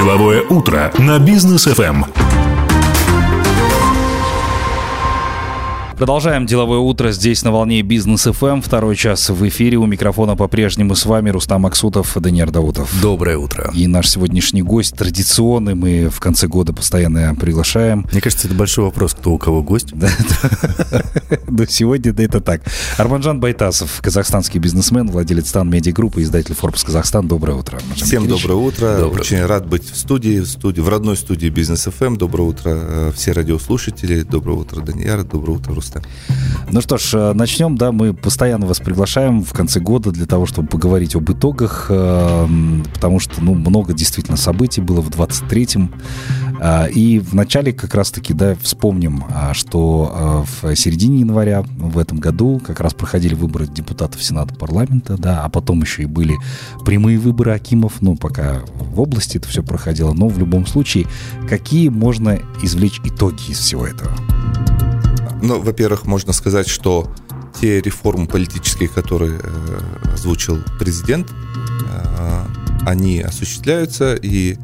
Деловое утро на Бизнес FM. Продолжаем деловое утро здесь на волне Бизнес FM. Второй час в эфире. У микрофона по-прежнему с вами Рустам Аксутов, Даниэр Даутов. Доброе утро. И наш сегодняшний гость традиционный. Мы в конце года постоянно приглашаем. Мне кажется, это большой вопрос, кто у кого гость. Но сегодня да, это так. Арманжан Байтасов, казахстанский бизнесмен, владелец Стан Медиа Группы, издатель Forbes Казахстан. Доброе утро. Всем доброе утро. Очень рад быть в студии, в студии, в родной студии Бизнес ФМ. Доброе утро э, все радиослушатели. Доброе утро, Даниэр. Доброе утро, Рустам. Ну что ж, э, начнем, да, мы постоянно вас приглашаем в конце года для того, чтобы поговорить об итогах, э, потому что, ну, много действительно событий было в 23-м, э, и в начале как раз-таки, да, вспомним, что в середине января в этом году как раз проходили выборы депутатов Сената парламента, да, а потом еще и были прямые выборы Акимов, ну, пока в области это все проходило, но в любом случае, какие можно извлечь итоги из всего этого? Ну, во-первых, можно сказать, что те реформы политические, которые э, озвучил президент, э, они осуществляются, и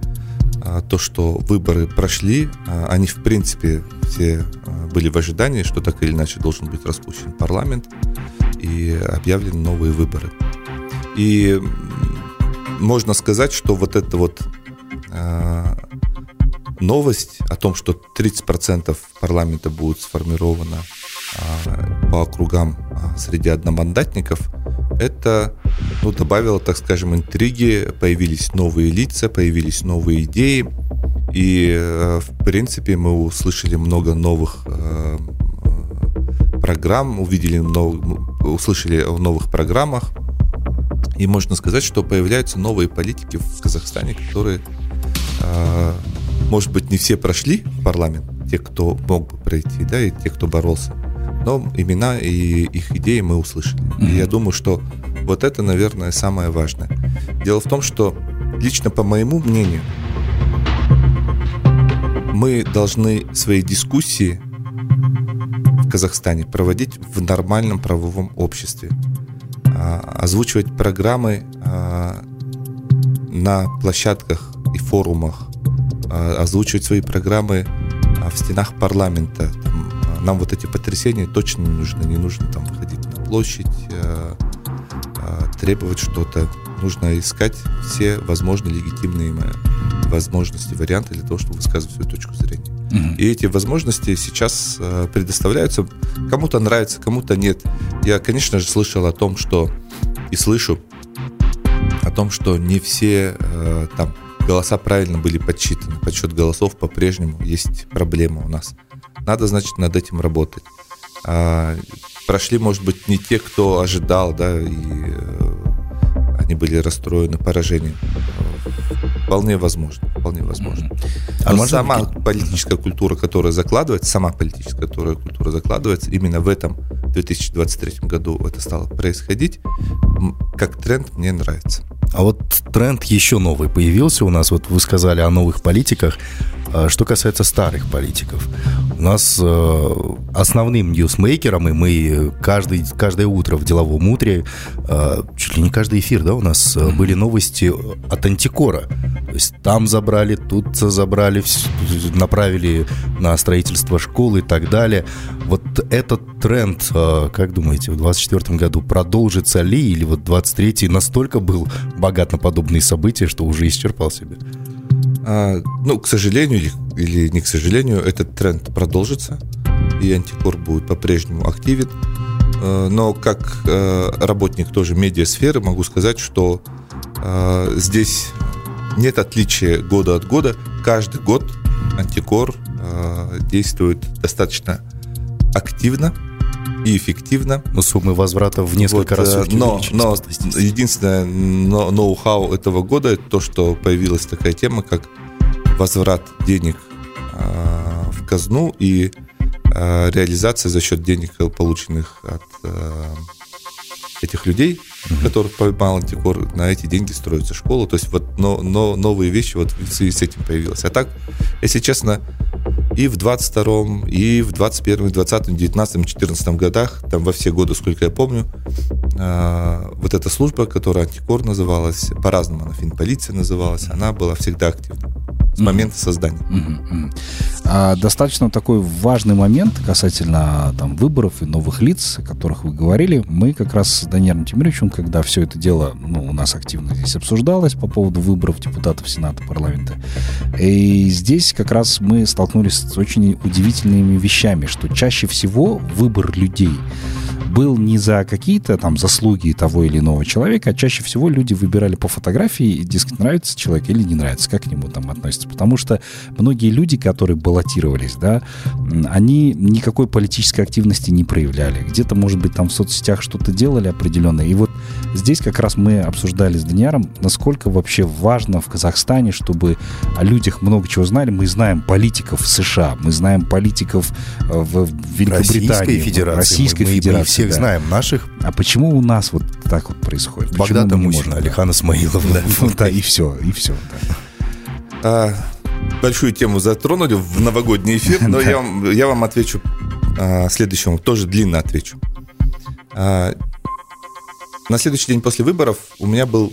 то, что выборы прошли, э, они, в принципе, все э, были в ожидании, что так или иначе должен быть распущен парламент и объявлены новые выборы. И можно сказать, что вот это вот новость о том, что 30% парламента будет сформировано а, по округам а, среди одномандатников, это ну, добавило, так скажем, интриги, появились новые лица, появились новые идеи, и, э, в принципе, мы услышали много новых э, программ, увидели много, услышали о новых программах, и можно сказать, что появляются новые политики в Казахстане, которые э, может быть, не все прошли в парламент, те, кто мог бы пройти, да, и те, кто боролся. Но имена и их идеи мы услышали. Mm-hmm. И я думаю, что вот это, наверное, самое важное. Дело в том, что лично по моему мнению, мы должны свои дискуссии в Казахстане проводить в нормальном правовом обществе, а, озвучивать программы а, на площадках и форумах а, озвучивать свои программы в стенах парламента. Нам вот эти потрясения точно не нужны. Не нужно там выходить на площадь, требовать что-то. Нужно искать все возможные легитимные возможности, варианты для того, чтобы высказывать свою точку зрения. Mm-hmm. И эти возможности сейчас предоставляются. Кому-то нравится, кому-то нет. Я, конечно же, слышал о том, что и слышу о том, что не все там голоса правильно были подсчитаны. Подсчет голосов по-прежнему есть проблема у нас. Надо, значит, над этим работать. А, прошли, может быть, не те, кто ожидал, да, и э, они были расстроены поражением. Вполне возможно, вполне возможно. А Но сама политическая культура, которая закладывается, сама политическая которая культура закладывается, именно в этом 2023 году это стало происходить, как тренд мне нравится. А вот тренд еще новый появился у нас. Вот вы сказали о новых политиках. А что касается старых политиков, у нас э, основным ньюсмейкером, и мы каждый, каждое утро в деловом утре, э, чуть ли не каждый эфир, да, у нас э, были новости от Антикора. То есть там забрали, тут забрали, направили на строительство школы и так далее. Вот этот тренд, как думаете, в 2024 году продолжится ли, или вот 23 настолько был богат на подобные события, что уже исчерпал себя? А, ну, к сожалению или не к сожалению, этот тренд продолжится, и антикор будет по-прежнему активен. А, но как а, работник тоже медиасферы могу сказать, что здесь нет отличия года от года. Каждый год антикор действует достаточно активно и эффективно. Но суммы возврата в несколько вот, раз Но, но единственное ноу-хау этого года это то, что появилась такая тема, как возврат денег э, в казну и э, реализация за счет денег, полученных от э, этих людей, mm-hmm. которых поймал антикор, на эти деньги строится школа. То есть вот но, но, новые вещи вот в связи с этим появилось. А так, если честно, и в 22-м, и в 21-м, 20-м, 19-м, 14 годах, там во все годы, сколько я помню, э, вот эта служба, которая антикор называлась, по-разному она финполиция называлась, она была всегда активна. С момента создания. А достаточно такой важный момент касательно там, выборов и новых лиц, о которых вы говорили. Мы как раз с Даниэлем Тимировичем, когда все это дело ну, у нас активно здесь обсуждалось по поводу выборов депутатов Сената, парламента, и здесь как раз мы столкнулись с очень удивительными вещами, что чаще всего выбор людей был не за какие-то там заслуги того или иного человека, а чаще всего люди выбирали по фотографии, и, дескать, нравится человек или не нравится, как к нему там относятся. Потому что многие люди, которые баллотировались, да, они никакой политической активности не проявляли. Где-то, может быть, там в соцсетях что-то делали определенное. И вот здесь как раз мы обсуждали с Даниаром, насколько вообще важно в Казахстане, чтобы о людях много чего знали. Мы знаем политиков в США, мы знаем политиков э, в Великобритании, Российской Федерации. Российской мы, Федерации. Мы всех да. знаем, наших. А почему у нас вот так вот происходит? Не Мусина? Алихан Исмаилов. Да. Да, и все, и все. да. А, большую тему затронули в новогодний эфир, но я, вам, я вам отвечу а, следующему, тоже длинно отвечу. А, на следующий день после выборов у меня был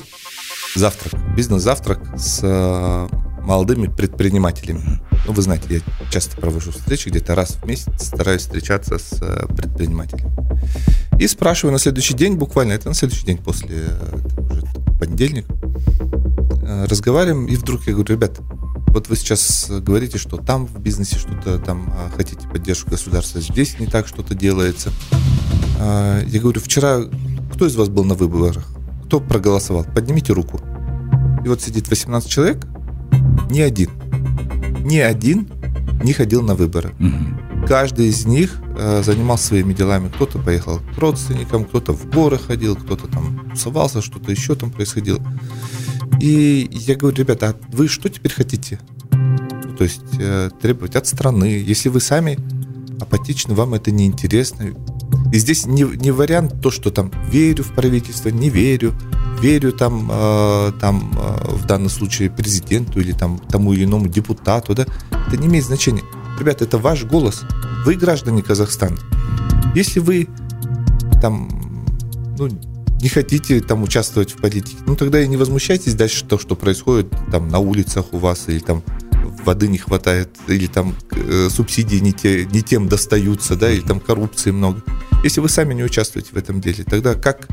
завтрак, бизнес-завтрак с а, молодыми предпринимателями. Ну, вы знаете, я часто провожу встречи, где-то раз в месяц стараюсь встречаться с а, предпринимателями. И спрашиваю на следующий день, буквально, это на следующий день после э, уже понедельник, э, разговариваем, и вдруг я говорю, ребят, вот вы сейчас говорите, что там в бизнесе что-то там а, хотите поддержку государства, здесь не так что-то делается. А, Я говорю, вчера кто из вас был на выборах? Кто проголосовал? Поднимите руку. И вот сидит 18 человек, ни один, ни один не ходил на выборы. Мгм. Каждый из них э, занимался своими делами. Кто-то поехал к родственникам, кто-то в горы ходил, кто-то там тусовался, что-то еще там происходило. И я говорю, ребята, а вы что теперь хотите? Ну, то есть э, требовать от страны. Если вы сами апатичны, вам это неинтересно. И здесь не, не вариант то, что там верю в правительство, не верю, верю там, э, там э, в данном случае президенту или там тому или иному депутату, да, это не имеет значения. Ребята, это ваш голос. Вы граждане Казахстана. Если вы там, ну, не хотите там участвовать в политике, ну тогда и не возмущайтесь дальше то, что происходит там на улицах у вас или там воды не хватает, или там э, субсидии не, те, не тем достаются, да, или там коррупции много. Если вы сами не участвуете в этом деле, тогда как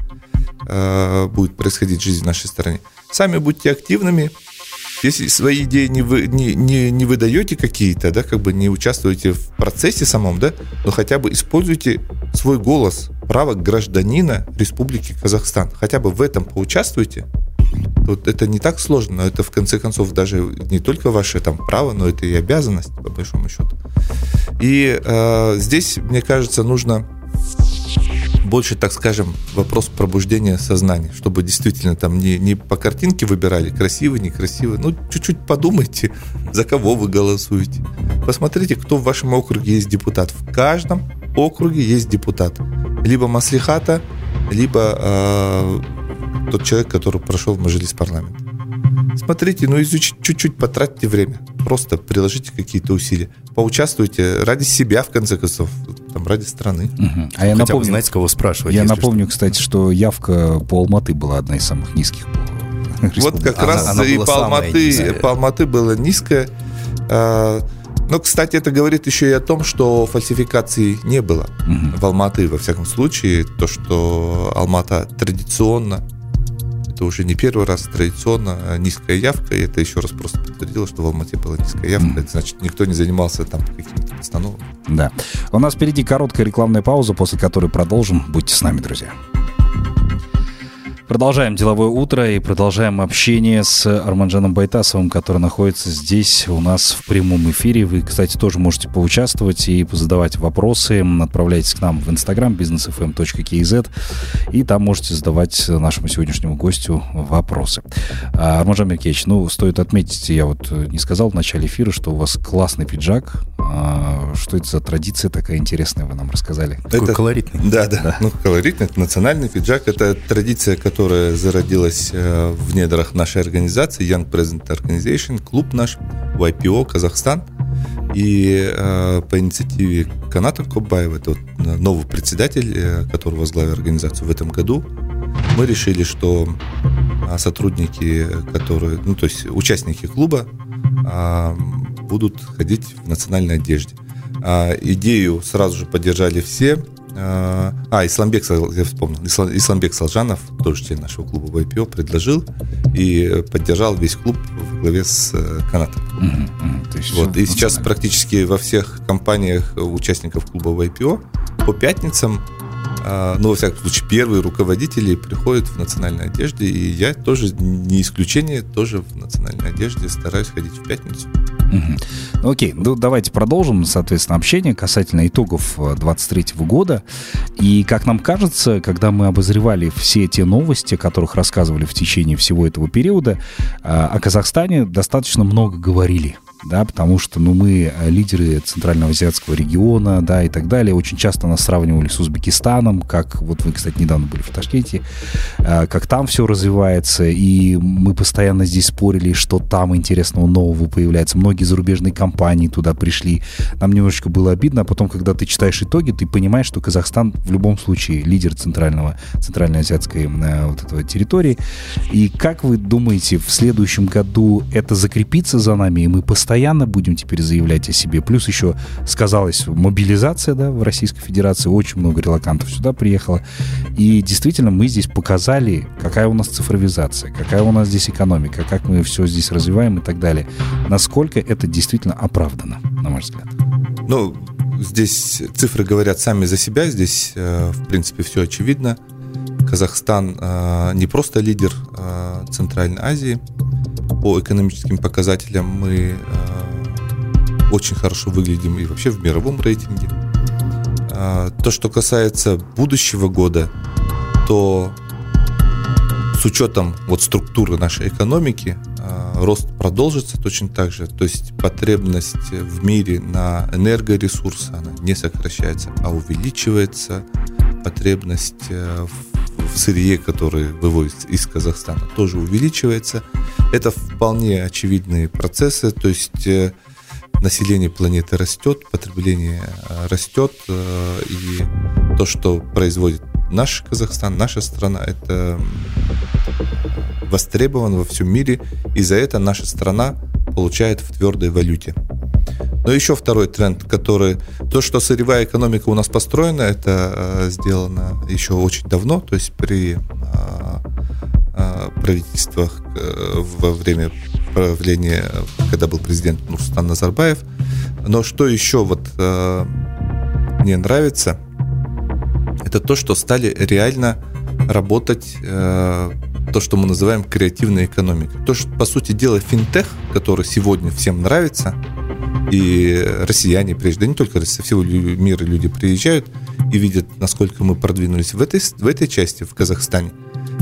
э, будет происходить жизнь в нашей стране? Сами будьте активными. Если свои идеи не, вы, не, не, не выдаете какие-то, да, как бы не участвуете в процессе самом, да, но хотя бы используйте свой голос, право гражданина Республики Казахстан. Хотя бы в этом поучаствуйте. Вот это не так сложно, но это в конце концов даже не только ваше там право, но это и обязанность, по большому счету. И э, здесь, мне кажется, нужно больше, так скажем, вопрос пробуждения сознания, чтобы действительно там не, не по картинке выбирали, красивый, некрасивый. Ну, чуть-чуть подумайте, за кого вы голосуете. Посмотрите, кто в вашем округе есть депутат. В каждом округе есть депутат. Либо маслихата, либо э, тот человек, который прошел в мажилис парламента. Смотрите, ну изучите, чуть-чуть потратьте время. Просто приложите какие-то усилия. Поучаствуйте ради себя, в конце концов, там, ради страны. Мгм. А я Хотя напомню, знаете, кого спрашивать. я напомню, кстати, что явка по Алматы была одна из самых низких по Вот как Она- раз она и по Алматы, по Алматы было низкое. А, Но, кстати, это говорит еще и о том, что фальсификаций не было Мгм. в Алматы, во всяком случае. То, что Алмата традиционно, это уже не первый раз традиционно а, низкая явка, и это еще раз просто подтвердило, что в Алмате была низкая явка. Мгм. Это значит, никто не занимался там какими-то постановками. Да. У нас впереди короткая рекламная пауза, после которой продолжим. Будьте с нами, друзья. Продолжаем деловое утро и продолжаем общение с Арманджаном Байтасовым, который находится здесь у нас в прямом эфире. Вы, кстати, тоже можете поучаствовать и задавать вопросы. Отправляйтесь к нам в инстаграм businessfm.kz и там можете задавать нашему сегодняшнему гостю вопросы. А, Арманджан Меркевич, ну, стоит отметить, я вот не сказал в начале эфира, что у вас классный пиджак. А, Что это за традиция такая интересная, вы нам рассказали? Такой Это- колоритный. Да, да, Ну, колоритный, это национальный пиджак. Это традиция, которая зародилась э, в недрах нашей организации, Young President Organization, клуб наш, YPO Казахстан. И э, по инициативе Каната Кобаева, это вот э, новый председатель, э, который возглавил организацию в этом году, мы решили, что а, сотрудники, которые, ну, то есть участники клуба, а, будут ходить в национальной одежде. А, идею сразу же поддержали все. А, Исламбек, я вспомнил, Исламбек Салжанов, тоже член нашего клуба ВайПО, предложил и поддержал весь клуб в главе с э, Канатом. Mm-hmm. Вот. И сейчас практически во всех компаниях участников клуба ВайПО по пятницам а, ну, во всяком случае, первые руководители приходят в национальной одежде, и я тоже не исключение, тоже в национальной одежде стараюсь ходить в пятницу. Угу. Окей, ну давайте продолжим, соответственно, общение касательно итогов 23 э, года. И, как нам кажется, когда мы обозревали все те новости, о которых рассказывали в течение всего этого периода, э, о Казахстане достаточно много говорили да, потому что, ну, мы э, лидеры Центрального азиатского региона, да, и так далее. Очень часто нас сравнивали с Узбекистаном, как, вот вы, кстати, недавно были в Ташкенте, э, как там все развивается, и мы постоянно здесь спорили, что там интересного нового появляется. Многие зарубежные компании туда пришли. Нам немножечко было обидно, а потом, когда ты читаешь итоги, ты понимаешь, что Казахстан в любом случае лидер центрального, центральной азиатской э, вот этого территории. И как вы думаете, в следующем году это закрепится за нами, и мы постоянно постоянно будем теперь заявлять о себе. Плюс еще сказалась мобилизация да, в Российской Федерации. Очень много релакантов сюда приехало. И действительно мы здесь показали, какая у нас цифровизация, какая у нас здесь экономика, как мы все здесь развиваем и так далее. Насколько это действительно оправдано, на ваш взгляд? Ну, здесь цифры говорят сами за себя. Здесь, э, в принципе, все очевидно. Казахстан э, не просто лидер э, Центральной Азии, по экономическим показателям мы э, очень хорошо выглядим и вообще в мировом рейтинге. Э, то, что касается будущего года, то с учетом вот структуры нашей экономики э, рост продолжится точно так же. То есть потребность в мире на энергоресурсы она не сокращается, а увеличивается. Потребность в в сырье, которое выводится из Казахстана, тоже увеличивается. Это вполне очевидные процессы, то есть э, население планеты растет, потребление э, растет, э, и то, что производит наш Казахстан, наша страна, это востребовано во всем мире, и за это наша страна получает в твердой валюте. Но еще второй тренд, который... То, что сырьевая экономика у нас построена, это э, сделано еще очень давно, то есть при э, э, правительствах э, во время правления, когда был президент Нурсултан Назарбаев. Но что еще вот мне нравится, это то, что стали реально работать то, что мы называем креативной экономикой. То, что, по сути дела, финтех, который сегодня всем нравится, и россияне, прежде, да не только со всего мира люди приезжают и видят, насколько мы продвинулись в этой, в этой части, в Казахстане.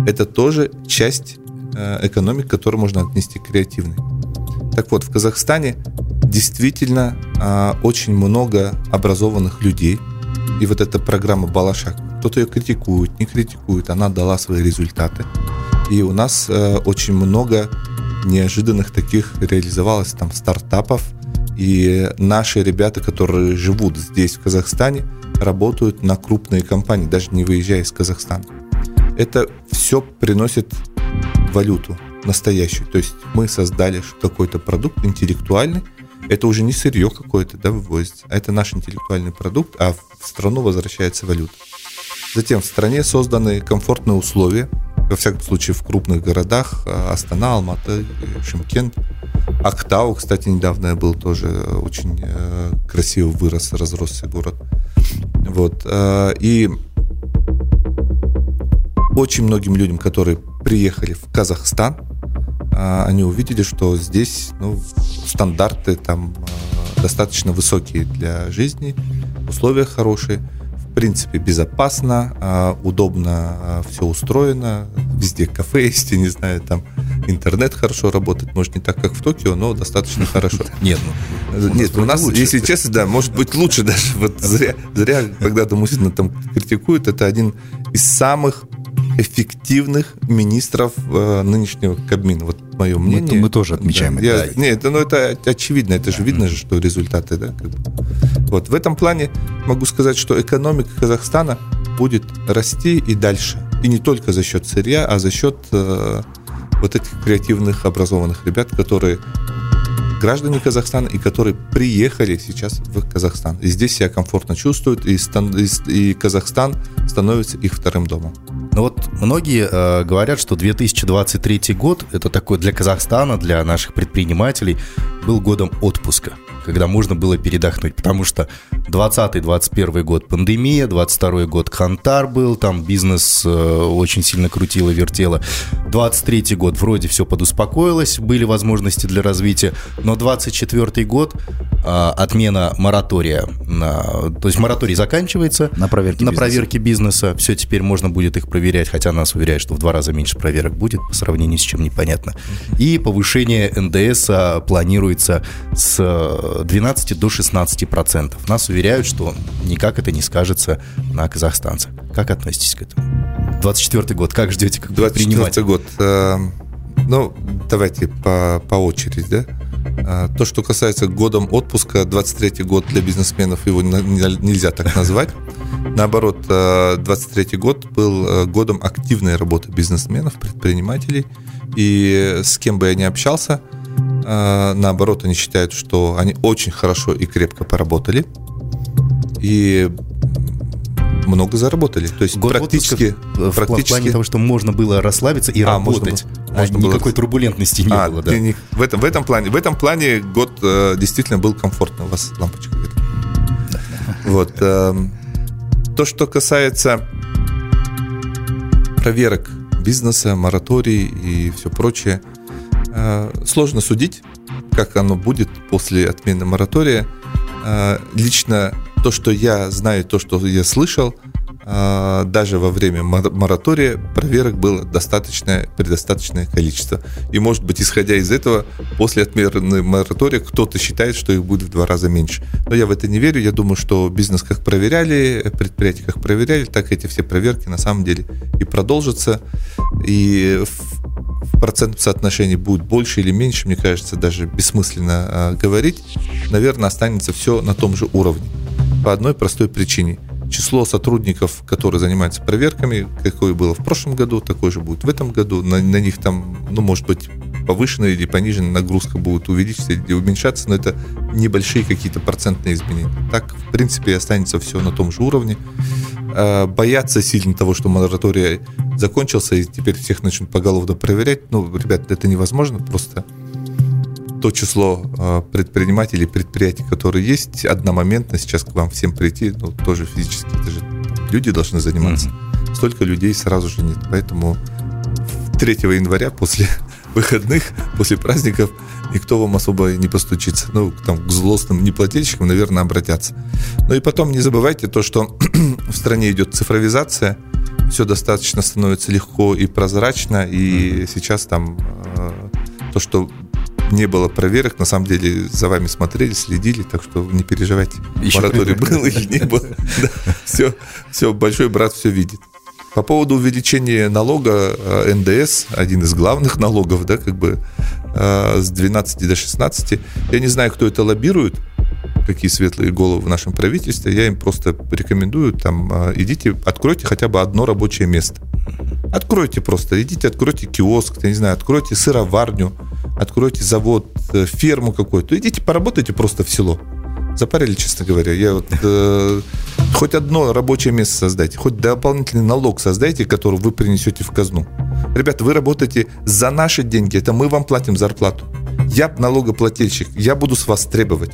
Это тоже часть э, экономики, которую можно отнести к креативной. Так вот, в Казахстане действительно э, очень много образованных людей. И вот эта программа Балашак, кто-то ее критикует, не критикует, она дала свои результаты. И у нас э, очень много неожиданных таких реализовалось там стартапов, и наши ребята, которые живут здесь, в Казахстане, работают на крупные компании, даже не выезжая из Казахстана. Это все приносит валюту настоящую. То есть мы создали какой-то продукт интеллектуальный, это уже не сырье какое-то, да, вывозится, а это наш интеллектуальный продукт, а в страну возвращается валюта. Затем в стране созданы комфортные условия, во всяком случае в крупных городах, а, Астана, Алматы, Шимкент, Актау, кстати, недавно был тоже очень э, красиво вырос, разросся город. Вот. Э, и очень многим людям, которые приехали в Казахстан, э, они увидели, что здесь ну, стандарты там э, достаточно высокие для жизни, условия хорошие принципе, безопасно, а, удобно а, все устроено. Везде кафе есть, я не знаю, там интернет хорошо работает. Может, не так, как в Токио, но достаточно хорошо. Нет, ну, нет, у нас, если честно, да, может быть лучше даже. Вот зря, зря когда-то Мусина там критикуют, это один из самых эффективных министров э, нынешнего Кабмина. Вот мое мнение. Мы, мы тоже отмечаем да, это. Я, нет, ну это очевидно, это же видно же, что результаты, да. Вот в этом плане могу сказать, что экономика Казахстана будет расти и дальше. И не только за счет сырья, а за счет э, вот этих креативных, образованных ребят, которые граждане Казахстана и которые приехали сейчас в Казахстан. И здесь себя комфортно чувствуют, и, и Казахстан становится их вторым домом. Ну вот многие э, говорят, что 2023 год это такой для Казахстана, для наших предпринимателей был годом отпуска когда можно было передохнуть, потому что 20-21 год пандемия, 22 год Хантар был, там бизнес э, очень сильно крутило, вертело. 23 год вроде все подуспокоилось, были возможности для развития, но 24 год э, отмена моратория, на, то есть мораторий заканчивается на проверке, на бизнеса. проверке бизнеса, все теперь можно будет их проверять, хотя нас уверяют, что в два раза меньше проверок будет по сравнению с чем непонятно. И повышение НДС планируется с 12 до 16 процентов. Нас уверяют, что никак это не скажется на казахстанцах. Как относитесь к этому? 24 год, как ждете, как 24 год. Э, ну, давайте по, по очереди, да? Э, то, что касается годом отпуска, 23 год для бизнесменов его нельзя так назвать. Наоборот, 23 э, год был годом активной работы бизнесменов, предпринимателей. И с кем бы я ни общался, а, наоборот, они считают, что они очень хорошо и крепко поработали. И много заработали. То есть Год практически, в, практически... В плане того, что можно было расслабиться и а, работать. Можно, а можно никакой было... турбулентности не а, было. Да. Не, в, этом, в, этом плане, в этом плане год э, действительно был комфортно. У вас лампочка где Вот. Э, то, что касается проверок бизнеса, мораторий и все прочее – Э, сложно судить, как оно будет после отмены моратория. Э, лично то, что я знаю, то, что я слышал, э, даже во время моратория проверок было достаточное, предостаточное количество. И, может быть, исходя из этого, после отмены моратория кто-то считает, что их будет в два раза меньше. Но я в это не верю. Я думаю, что бизнес как проверяли, предприятия как проверяли, так эти все проверки на самом деле и продолжатся. И в процентном соотношении будет больше или меньше, мне кажется, даже бессмысленно э, говорить. Наверное, останется все на том же уровне. По одной простой причине. Число сотрудников, которые занимаются проверками, какое было в прошлом году, такое же будет в этом году. На, на них там, ну, может быть, повышенная или пониженная нагрузка будет увеличиться или уменьшаться, но это небольшие какие-то процентные изменения. Так, в принципе, останется все на том же уровне. Э, бояться сильно того, что мораторий закончился, и теперь всех начнут поголовно проверять. Ну, ребят, это невозможно, просто то число э, предпринимателей, предприятий, которые есть, одномоментно сейчас к вам всем прийти, ну, тоже физически, это же люди должны заниматься. Mm-hmm. Столько людей сразу же нет. Поэтому 3 января после выходных, после праздников никто вам особо не постучится. Ну, там, к злостным неплательщикам, наверное, обратятся. Ну и потом не забывайте то, что в стране идет цифровизация, все достаточно становится легко и прозрачно, и сейчас там э, то, что не было проверок, на самом деле за вами смотрели, следили, так что не переживайте. Еще Мораторий был или не было. Все, все, большой брат все видит. По поводу увеличения налога э, НДС, один из главных налогов, да, как бы э, с 12 до 16, я не знаю, кто это лоббирует, какие светлые головы в нашем правительстве, я им просто рекомендую, там, э, идите, откройте хотя бы одно рабочее место. Откройте просто, идите, откройте киоск, я не знаю, откройте сыроварню, откройте завод, ферму какую-то, идите, поработайте просто в село. Запарили, честно говоря. Я вот, э, хоть одно рабочее место создайте, хоть дополнительный налог создайте, который вы принесете в казну. Ребята, вы работаете за наши деньги, это мы вам платим зарплату. Я налогоплательщик, я буду с вас требовать,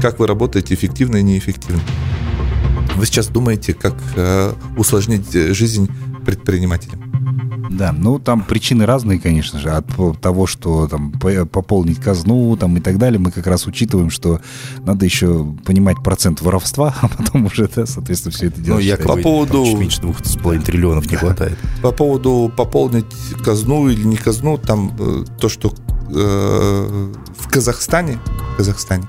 как вы работаете эффективно и неэффективно. Вы сейчас думаете, как э, усложнить жизнь предпринимателям. Да, ну там причины разные, конечно же, от того, что там пополнить казну там и так далее, мы как раз учитываем, что надо еще понимать процент воровства, а потом уже, да, соответственно, все это делать. Ну, я по поводу... Чуть меньше двух с половиной триллионов не хватает. По поводу пополнить казну или не казну, там э, то, что э, в Казахстане, в Казахстане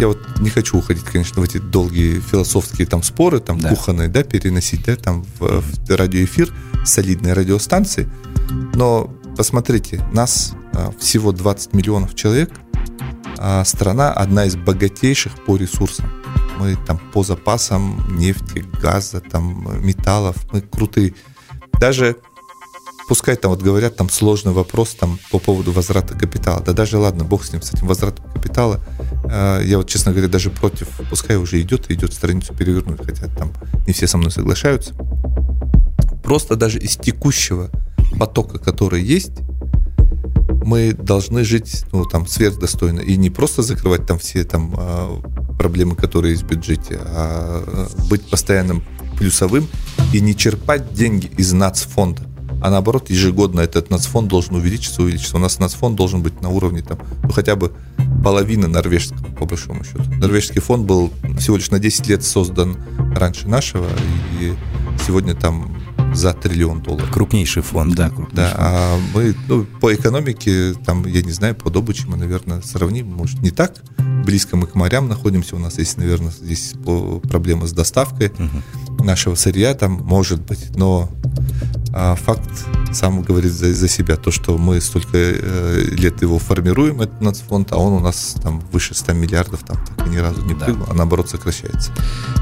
я вот не хочу уходить, конечно, в эти долгие философские там споры, там да. кухонные, да, переносить, да, там в, в радиоэфир солидной радиостанции. Но посмотрите, нас а, всего 20 миллионов человек, а страна одна из богатейших по ресурсам. Мы там по запасам нефти, газа, там металлов, мы крутые. Даже пускай там вот говорят, там сложный вопрос там по поводу возврата капитала. Да даже ладно, бог с ним, с этим возвратом капитала. Э, я вот, честно говоря, даже против, пускай уже идет идет страницу перевернуть, хотя там не все со мной соглашаются. Просто даже из текущего потока, который есть, мы должны жить ну, там, сверхдостойно. И не просто закрывать там все там, а, проблемы, которые есть в бюджете, а быть постоянным плюсовым и не черпать деньги из нацфонда. А наоборот, ежегодно этот нацфонд должен увеличиться, увеличиться. У нас нацфонд должен быть на уровне там, ну, хотя бы половины норвежского, по большому счету. Норвежский фонд был всего лишь на 10 лет создан раньше нашего, и сегодня там за триллион долларов. Крупнейший фонд. Да, крупнейший. Да, а мы ну, по экономике, там, я не знаю, по добыче мы, наверное, сравним, может, не так близко мы к морям находимся, у нас есть, наверное, здесь проблемы с доставкой угу. нашего сырья, там, может быть, но факт сам говорит за, за себя. То, что мы столько э, лет его формируем, этот нацфонд, а он у нас там выше 100 миллиардов, там так и ни разу не прыгнул, да. а наоборот сокращается.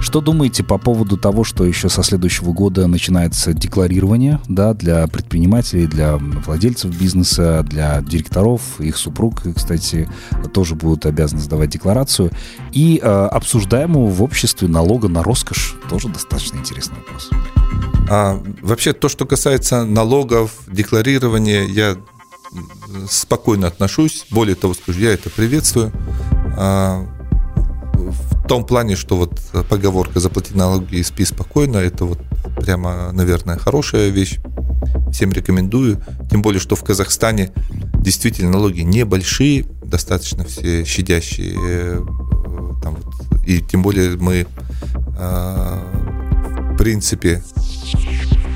Что думаете по поводу того, что еще со следующего года начинается декларирование да, для предпринимателей, для владельцев бизнеса, для директоров, их супруг, кстати, тоже будут обязаны сдавать декларацию. И э, обсуждаемого в обществе налога на роскошь тоже достаточно интересный вопрос. А, вообще, то, что касается налогов, декларирования, я спокойно отношусь. Более того, скажу, я это приветствую. А, в том плане, что вот поговорка «заплати налоги и спи спокойно» это вот прямо, наверное, хорошая вещь. Всем рекомендую. Тем более, что в Казахстане действительно налоги небольшие, достаточно все щадящие. Э, там вот, и тем более мы а, в принципе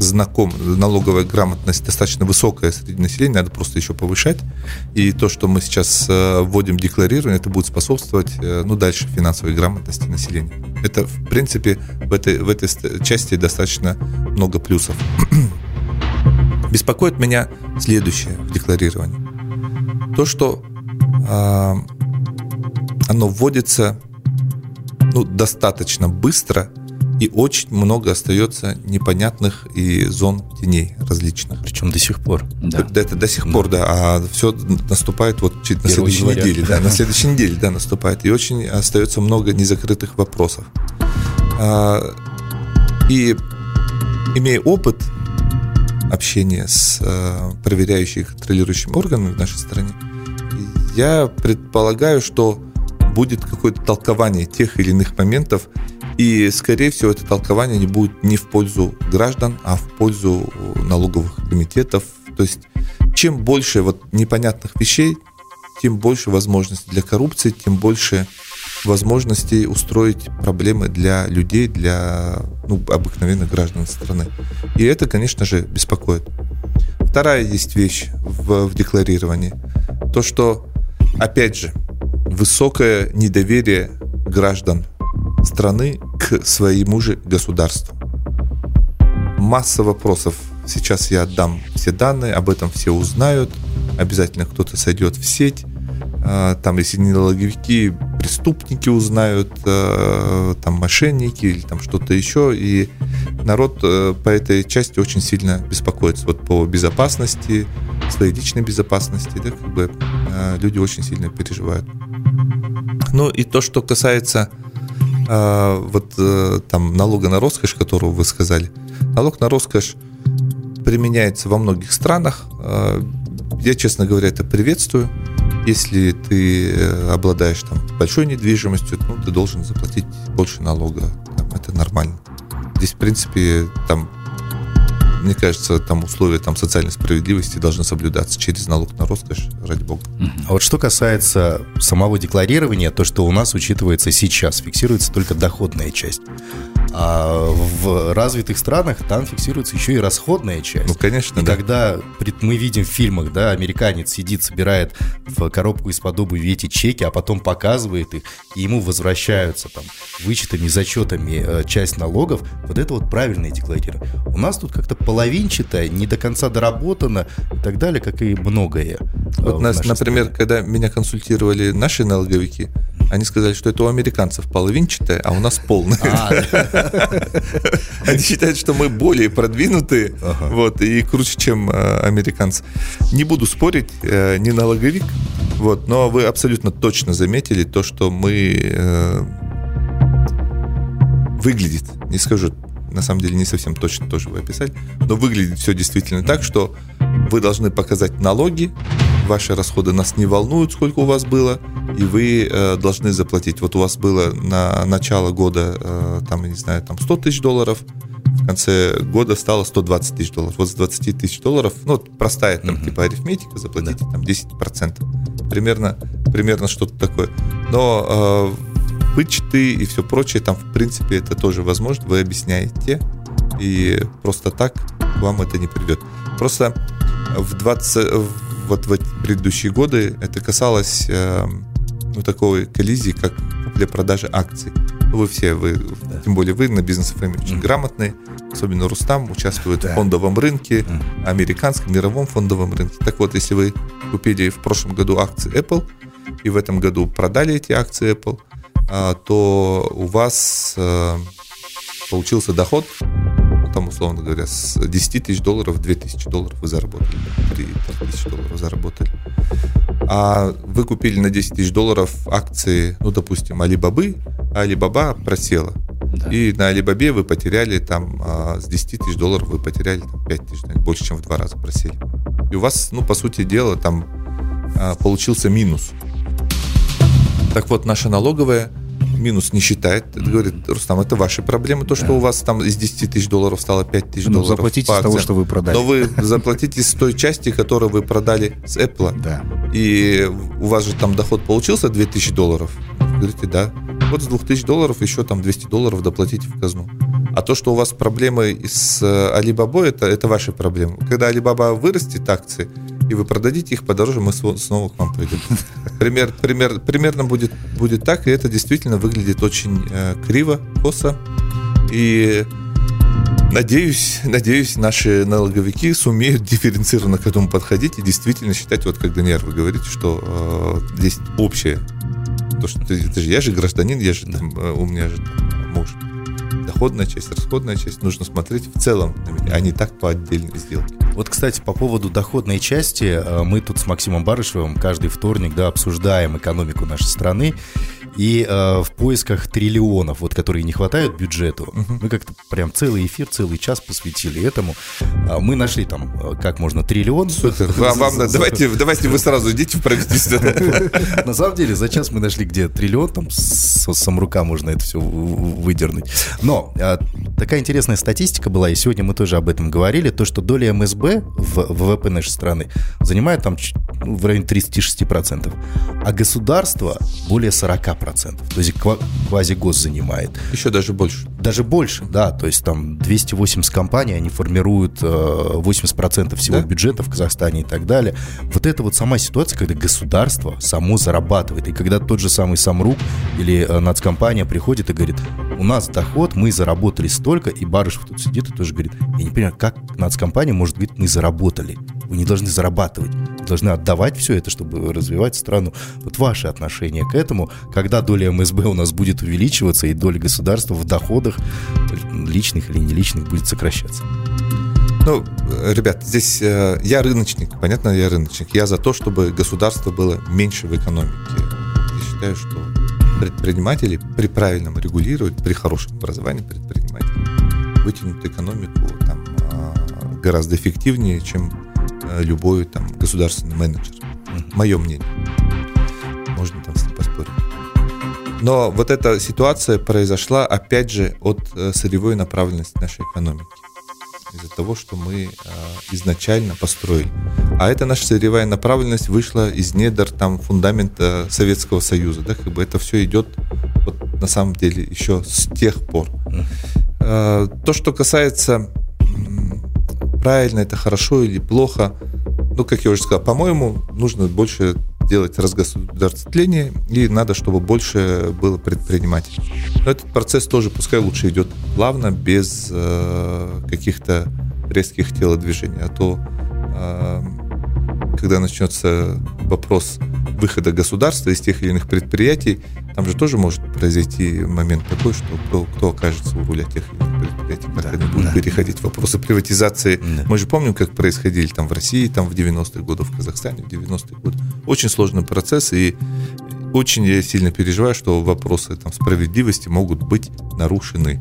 знаком, налоговая грамотность достаточно высокая среди населения, надо просто еще повышать. И то, что мы сейчас э, вводим декларирование, это будет способствовать, э, ну, дальше финансовой грамотности населения. Это, в принципе, в этой, в этой части достаточно много плюсов. Беспокоит меня следующее в декларировании. То, что э, оно вводится ну, достаточно быстро и очень много остается непонятных и зон теней различных. Причем до сих пор. Да. Это до сих да. пор, да. А все наступает вот на следующей января. неделе. Да, на следующей неделе, да, наступает. И очень остается много незакрытых вопросов. А, и имея опыт общения с а, проверяющими контролирующими органами в нашей стране, я предполагаю, что будет какое-то толкование тех или иных моментов, и, скорее всего, это толкование не будет не в пользу граждан, а в пользу налоговых комитетов. То есть, чем больше вот непонятных вещей, тем больше возможностей для коррупции, тем больше возможностей устроить проблемы для людей, для ну, обыкновенных граждан страны. И это, конечно же, беспокоит. Вторая есть вещь в, в декларировании. То, что, опять же, высокое недоверие граждан страны к своему же государству. Масса вопросов. Сейчас я отдам все данные, об этом все узнают. Обязательно кто-то сойдет в сеть. А, там, если не налоговики, преступники узнают, а, там мошенники или там что-то еще. И народ э, по этой части очень сильно беспокоится. Вот по безопасности, своей личной безопасности, да, как бы а, люди очень сильно переживают. Ну и то, что касается а, вот э, там налога на роскошь, которого вы сказали, налог на роскошь применяется во многих странах. А, я, честно говоря, это приветствую. Если ты э, обладаешь там большой недвижимостью, ну, ты должен заплатить больше налога. Там, это нормально. Здесь, в принципе, там мне кажется, там условия там, социальной справедливости должны соблюдаться через налог на роскошь, ради бога. А вот что касается самого декларирования, то, что у нас учитывается сейчас, фиксируется только доходная часть. А в развитых странах там фиксируется еще и расходная часть. Ну, конечно, и да. когда мы видим в фильмах, да, американец сидит, собирает в коробку из-под обуви эти чеки, а потом показывает их, и ему возвращаются там вычетами, зачетами э, часть налогов, вот это вот правильное декларирование. У нас тут как-то половинчато, не до конца доработано и так далее, как и многое. Вот, нас, например, стране. когда меня консультировали наши налоговики, Они сказали, что это у американцев половинчатое, а у нас полное. А, Они считают, что мы более продвинутые вот, и круче, чем э, американцы. Не буду спорить, э, не налоговик, вот, но вы абсолютно точно заметили то, что мы э, выглядит, не скажу, на самом деле не совсем точно тоже вы описали, но выглядит все действительно так, что вы должны показать налоги, ваши расходы нас не волнуют, сколько у вас было, и вы э, должны заплатить. Вот у вас было на начало года, э, там, я не знаю, там 100 тысяч долларов, в конце года стало 120 тысяч долларов. Вот с 20 тысяч долларов, ну, простая там mm-hmm. типа арифметика, заплатите да. там 10%. Примерно, примерно что-то такое. Но э, вычеты и все прочее, там, в принципе, это тоже возможно. Вы объясняете, и просто так вам это не придет. Просто в 20, вот в эти предыдущие годы это касалось э, ну, такой коллизии, как для продажи акций. Ну, вы все, вы, да. тем более вы на бизнес FM очень mm. грамотные, особенно Рустам участвует да. в фондовом рынке, mm. американском, мировом фондовом рынке. Так вот, если вы купили в прошлом году акции Apple и в этом году продали эти акции Apple, а, то у вас э, получился доход условно говоря, с 10 тысяч долларов 2 тысячи долларов вы заработали, 3 тысячи долларов заработали. А вы купили на 10 тысяч долларов акции, ну, допустим, Алибабы, а Алибаба просела. Да. И на Алибабе вы потеряли там а, с 10 тысяч долларов вы потеряли там, 5 тысяч, больше, чем в два раза просели. И у вас, ну, по сути дела, там а, получился минус. Так вот, наша налоговая минус не считает. Это говорит, Рустам, это ваши проблемы. То, что да. у вас там из 10 тысяч долларов стало 5 тысяч ну, долларов. Заплатите с того, что вы продали. Но вы заплатите с той части, которую вы продали с Apple. Да. И у вас же там доход получился 2000 долларов. Говорите, да. Вот с 2000 долларов еще там 200 долларов доплатите в казну. А то, что у вас проблемы с Alibaba, это, это ваши проблемы. Когда Alibaba вырастет акции, и вы продадите их подороже, мы снова к вам придем. Пример, пример, примерно будет, будет так, и это действительно выглядит очень э, криво, косо. И Надеюсь, надеюсь, наши налоговики сумеют дифференцированно к этому подходить и действительно считать, вот как Даниэль, вы говорите, что э, здесь общее. То, что ты, ты же, я же гражданин, я же там, э, у меня же там, муж доходная часть, расходная часть, нужно смотреть в целом, а не так по отдельной сделке. Вот, кстати, по поводу доходной части, э, мы тут с Максимом Барышевым каждый вторник да, обсуждаем экономику нашей страны. И э, в поисках триллионов, вот которые не хватают бюджету, угу. мы как-то прям целый эфир, целый час посвятили этому. А мы нашли там, э, как можно триллион. Супер. Вам, вам, давайте, давайте вы сразу идите в правительство. На самом деле, за час мы нашли, где триллион, там с самрука можно это все выдернуть. Но а, такая интересная статистика была, и сегодня мы тоже об этом говорили, то, что доля МСБ в ВВП нашей страны занимает там ну, в районе 36%, а государство более 40%. То есть квазигос занимает. Еще даже больше. Даже больше, да. То есть там 280 компаний, они формируют 80% э, всего да? бюджета в Казахстане и так далее. Вот это вот сама ситуация, когда государство само зарабатывает. И когда тот же самый Самрук или э, нацкомпания приходит и говорит, у нас доход, мы заработали столько, и Барышев тут сидит и тоже говорит, я не понимаю, как нацкомпания может говорить, мы заработали. Вы не должны зарабатывать, вы должны отдавать все это, чтобы развивать страну. Вот ваше отношение к этому, когда доля МСБ у нас будет увеличиваться и доля государства в доходах, личных или не личных, будет сокращаться. Ну, ребят, здесь э, я рыночник, понятно, я рыночник. Я за то, чтобы государство было меньше в экономике. Я считаю, что предприниматели при правильном регулировании, при хорошем образовании предпринимателей вытянут экономику там, а, гораздо эффективнее, чем любой там, государственный менеджер. Мое мнение. Можно там с ним поспорить. Но вот эта ситуация произошла, опять же, от э, сырьевой направленности нашей экономики из-за того, что мы э, изначально построили. А эта наша сырьевая направленность вышла из недр там фундамента Советского Союза. Да, как бы это все идет вот, на самом деле еще с тех пор. Э, то, что касается правильно это хорошо или плохо, ну, как я уже сказал, по-моему, нужно больше делать разгосударствление, и надо, чтобы больше было предпринимателей. Но этот процесс тоже пускай лучше идет. Плавно, без э, каких-то резких телодвижений, а то э, когда начнется вопрос выхода государства из тех или иных предприятий, там же тоже может произойти момент такой, что кто, кто окажется у руля тех или иных предприятий, как да, будут да. переходить вопросы приватизации. Да. Мы же помним, как происходили там в России, там в 90-е годы, в Казахстане в 90-е годы. Очень сложный процесс, и очень я сильно переживаю, что вопросы там, справедливости могут быть нарушены.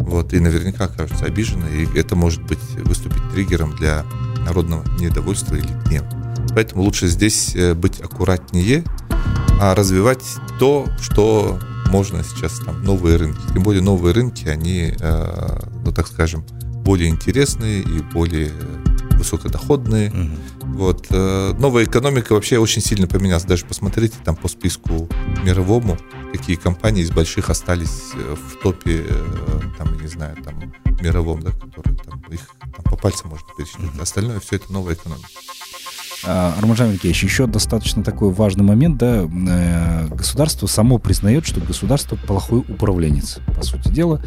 Вот, и наверняка окажутся обижены, и это может быть выступить триггером для народного недовольства или гнева. Поэтому лучше здесь э, быть аккуратнее, а развивать то, что можно сейчас, там, новые рынки. Тем более новые рынки, они, э, ну так скажем, более интересные и более высокодоходные. Угу. Вот. Э, новая экономика вообще очень сильно поменялась. Даже посмотрите там по списку мировому, какие компании из больших остались в топе, там, я не знаю, там, мировом, да, которые там, их там, по пальцам можно перечислить. Угу. Остальное все это новая экономика. А, Арманжан Ильич, еще достаточно такой важный момент, да, э, государство само признает, что государство плохой управленец, по сути дела.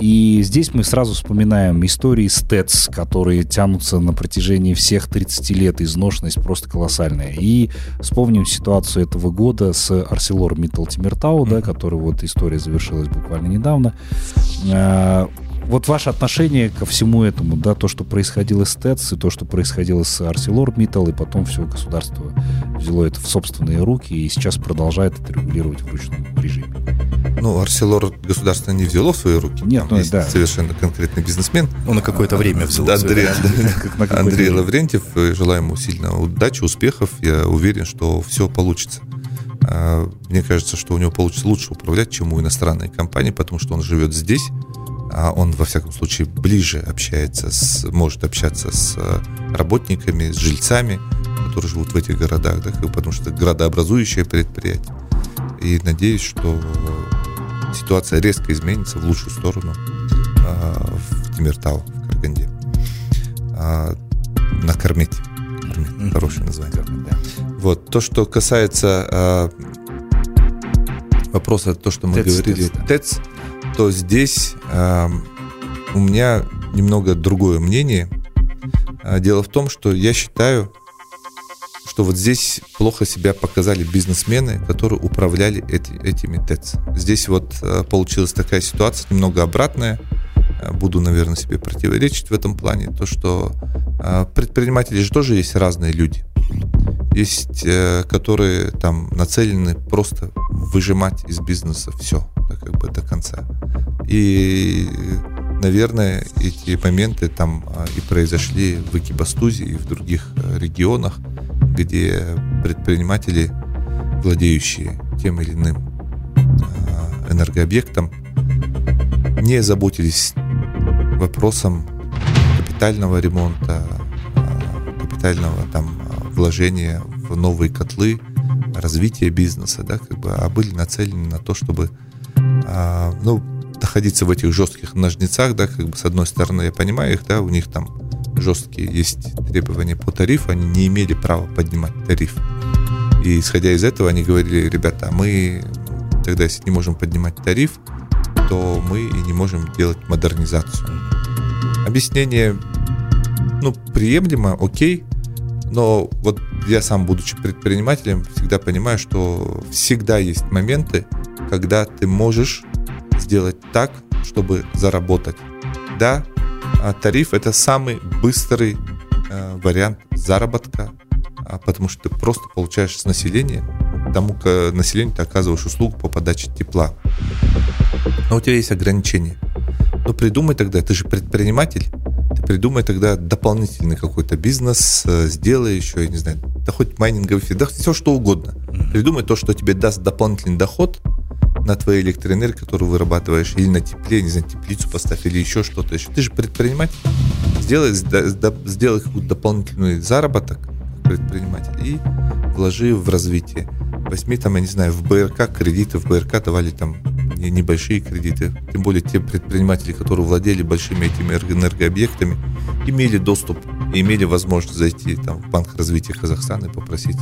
И здесь мы сразу вспоминаем истории СТЭЦ, которые тянутся на протяжении всех 30 лет, изношенность просто колоссальная. И вспомним ситуацию этого года с ArcelorMittal Тимиртау, да, который вот история завершилась буквально недавно а, вот ваше отношение ко всему этому, да, то, что происходило с ТЭЦ, и то, что происходило с ArcelorMittal, и потом все государство взяло это в собственные руки и сейчас продолжает это регулировать в ручном режиме. Ну, Арселор государство не взяло в свои руки. Нет, Там ну, есть да. совершенно конкретный бизнесмен. Он на какое-то время взял. Андрей, Андрей Лаврентьев. Желаю ему сильного удачи, успехов. Я уверен, что все получится. А, мне кажется, что у него получится лучше управлять, чем у иностранной компании, потому что он живет здесь, а он, во всяком случае, ближе общается, с, может общаться с э, работниками, с жильцами, которые живут в этих городах, да, потому что это градообразующее предприятие. И надеюсь, что ситуация резко изменится в лучшую сторону э, в Тимиртау, в Караганде. А, накормить. накормить. Хорошее название. Да. Вот. То, что касается а, вопроса, то, что мы ТЭЦ, говорили, ТЭЦ, да. ТЭЦ то здесь э, у меня немного другое мнение. А, дело в том, что я считаю, что вот здесь плохо себя показали бизнесмены, которые управляли эти, этими ТЭЦ. Здесь вот э, получилась такая ситуация, немного обратная. Э, буду, наверное, себе противоречить в этом плане. То, что э, предприниматели же тоже есть разные люди. Есть, э, которые там нацелены просто выжимать из бизнеса все как бы до конца. И, наверное, эти моменты там и произошли в Экибастузе и в других регионах, где предприниматели, владеющие тем или иным энергообъектом, не заботились вопросом капитального ремонта, а, капитального там вложения в новые котлы, развития бизнеса, да, как бы, а были нацелены на то, чтобы а, ну, находиться в этих жестких ножницах, да, как бы с одной стороны я понимаю их, да, у них там жесткие есть требования по тарифу, они не имели права поднимать тариф. И исходя из этого они говорили, ребята, мы тогда, если не можем поднимать тариф, то мы и не можем делать модернизацию. Объяснение, ну, приемлемо, окей, но вот я сам, будучи предпринимателем, всегда понимаю, что всегда есть моменты, когда ты можешь сделать так, чтобы заработать. Да, а тариф это самый быстрый э, вариант заработка, э, потому что ты просто получаешь с населения, тому к населению ты оказываешь услугу по подаче тепла. Но у тебя есть ограничения. Ну придумай тогда, ты же предприниматель, ты придумай тогда дополнительный какой-то бизнес, э, сделай еще, я не знаю, да хоть майнинговый фид, да все что угодно. Придумай то, что тебе даст дополнительный доход, на твоей электроэнергии, которую вырабатываешь, или на тепле, не знаю, теплицу поставь, или еще что-то еще. Ты же предприниматель. Сделай, сделай какой-то дополнительный заработок предприниматель и вложи в развитие. Возьми там, я не знаю, в БРК кредиты, в БРК давали там небольшие кредиты. Тем более те предприниматели, которые владели большими этими энергообъектами, имели доступ и имели возможность зайти там, в Банк развития Казахстана и попросить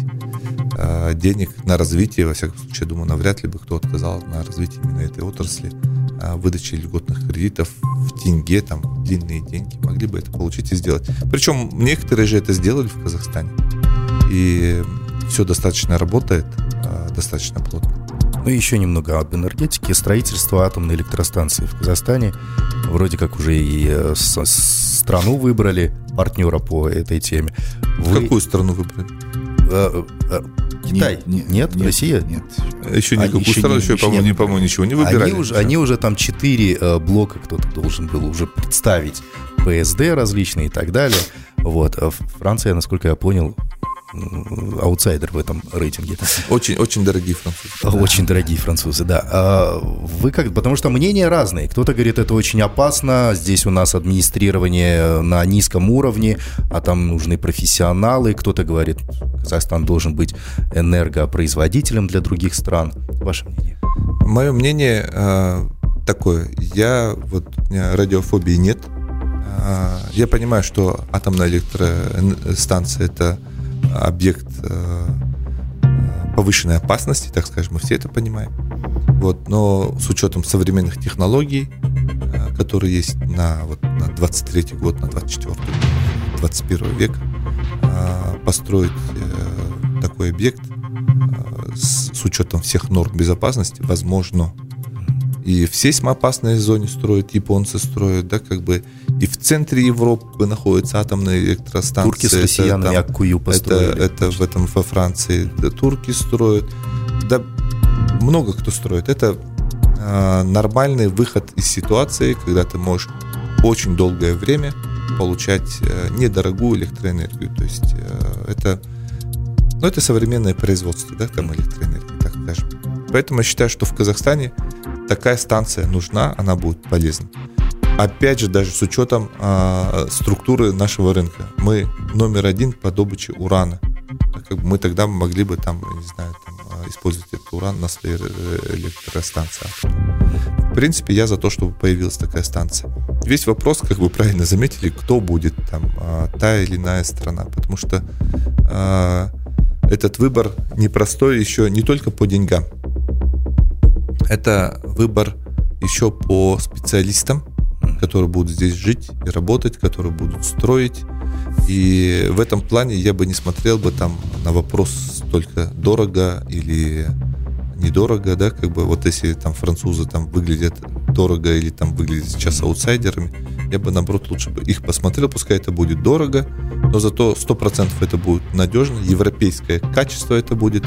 э, денег на развитие. Во всяком случае, я думаю, навряд ли бы кто отказал на развитие именно этой отрасли. Э, выдачи льготных кредитов в тенге, там длинные деньги. Могли бы это получить и сделать. Причем некоторые же это сделали в Казахстане. и все достаточно работает, достаточно плотно. Ну и еще немного об энергетике. Строительство атомной электростанции в Казахстане. Вроде как уже и э, страну выбрали, партнера по этой теме. Вы... Какую страну выбрали? Э, э, Китай? Нет, нет, нет Россия? Нет. Еще никакую страну, еще, по-моему, не, по-моему, ничего не выбирали. Они уже, они уже там четыре блока кто-то должен был уже представить. ПСД различные и так далее. Вот. Франция, насколько я понял, аутсайдер в этом рейтинге. Очень, очень дорогие французы. Очень дорогие французы, да. А вы как, потому что мнения разные. Кто-то говорит, это очень опасно, здесь у нас администрирование на низком уровне, а там нужны профессионалы. Кто-то говорит, Казахстан должен быть энергопроизводителем для других стран. Ваше мнение? Мое мнение э, такое. Я вот у меня радиофобии нет. Э, я понимаю, что атомная электростанция это объект э, повышенной опасности, так скажем, мы все это понимаем. Вот, но с учетом современных технологий, э, которые есть на, вот, на 23 год, на 24 21 век, э, построить такой объект с, с учетом всех норм безопасности возможно и в сейсмоопасной зоне строят, японцы строят, да, как бы и в центре Европы находится атомная электростанция. Турки с россиянами это, Аккую построили. Это, это в этом во Франции. Да, турки строят. Да, много кто строит. Это э, нормальный выход из ситуации, когда ты можешь очень долгое время получать э, недорогую электроэнергию. То есть э, это, ну, это современное производство, да, там электроэнергии, так скажем. Поэтому я считаю, что в Казахстане такая станция нужна, она будет полезна. Опять же, даже с учетом э, структуры нашего рынка. Мы номер один по добыче урана. Как мы тогда могли бы там, не знаю, там, а, использовать этот уран на своей э, электростанции. В принципе, я за то, чтобы появилась такая станция. Весь вопрос, как вы правильно заметили, кто будет там, э, та или иная страна. Потому что э, этот выбор непростой еще не только по деньгам это выбор еще по специалистам, которые будут здесь жить и работать, которые будут строить. И в этом плане я бы не смотрел бы там на вопрос только дорого или недорого, да, как бы вот если там французы там выглядят дорого или там выглядят сейчас аутсайдерами, я бы наоборот лучше бы их посмотрел, пускай это будет дорого, но зато 100% это будет надежно, европейское качество это будет,